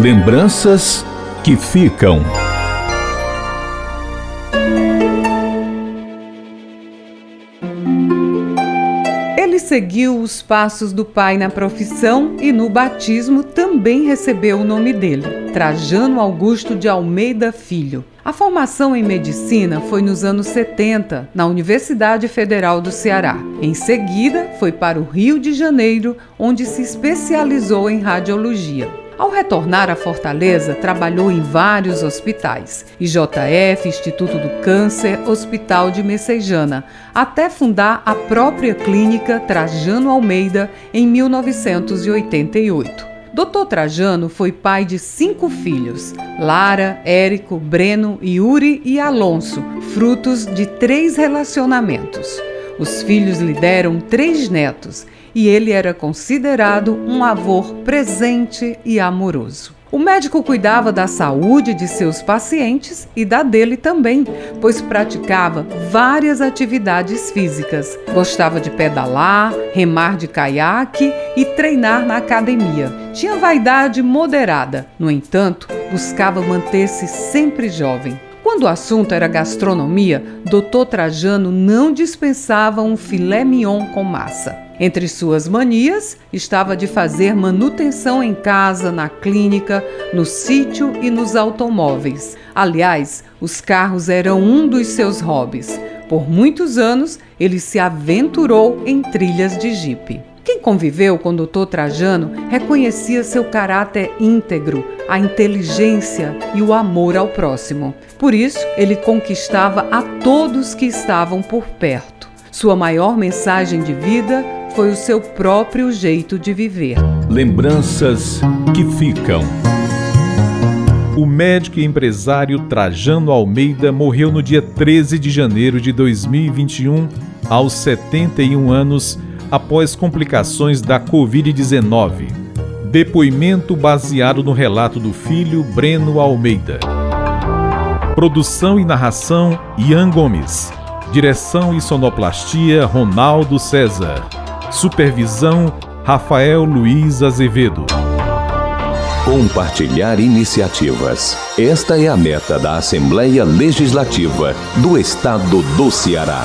Lembranças que ficam. Ele seguiu os passos do pai na profissão e no batismo também recebeu o nome dele, Trajano Augusto de Almeida Filho. A formação em medicina foi nos anos 70, na Universidade Federal do Ceará. Em seguida, foi para o Rio de Janeiro, onde se especializou em radiologia. Ao retornar à Fortaleza, trabalhou em vários hospitais: IJF, Instituto do Câncer, Hospital de Messejana, até fundar a própria clínica Trajano Almeida em 1988. Dr. Trajano foi pai de cinco filhos: Lara, Érico, Breno, Yuri e Alonso, frutos de três relacionamentos. Os filhos lhe deram três netos e ele era considerado um avô presente e amoroso. O médico cuidava da saúde de seus pacientes e da dele também, pois praticava várias atividades físicas. Gostava de pedalar, remar de caiaque e treinar na academia. Tinha vaidade moderada, no entanto, buscava manter-se sempre jovem. Quando o assunto era gastronomia, Dr. Trajano não dispensava um filé mignon com massa. Entre suas manias estava de fazer manutenção em casa, na clínica, no sítio e nos automóveis. Aliás, os carros eram um dos seus hobbies. Por muitos anos, ele se aventurou em trilhas de jipe. Quem conviveu com o Dr. Trajano reconhecia seu caráter íntegro, a inteligência e o amor ao próximo. Por isso, ele conquistava a todos que estavam por perto. Sua maior mensagem de vida foi o seu próprio jeito de viver. Lembranças que ficam. O médico e empresário Trajano Almeida morreu no dia 13 de janeiro de 2021, aos 71 anos após complicações da Covid-19. Depoimento baseado no relato do filho Breno Almeida. Produção e narração Ian Gomes. Direção e sonoplastia Ronaldo César. Supervisão Rafael Luiz Azevedo. Compartilhar iniciativas. Esta é a meta da Assembleia Legislativa do Estado do Ceará.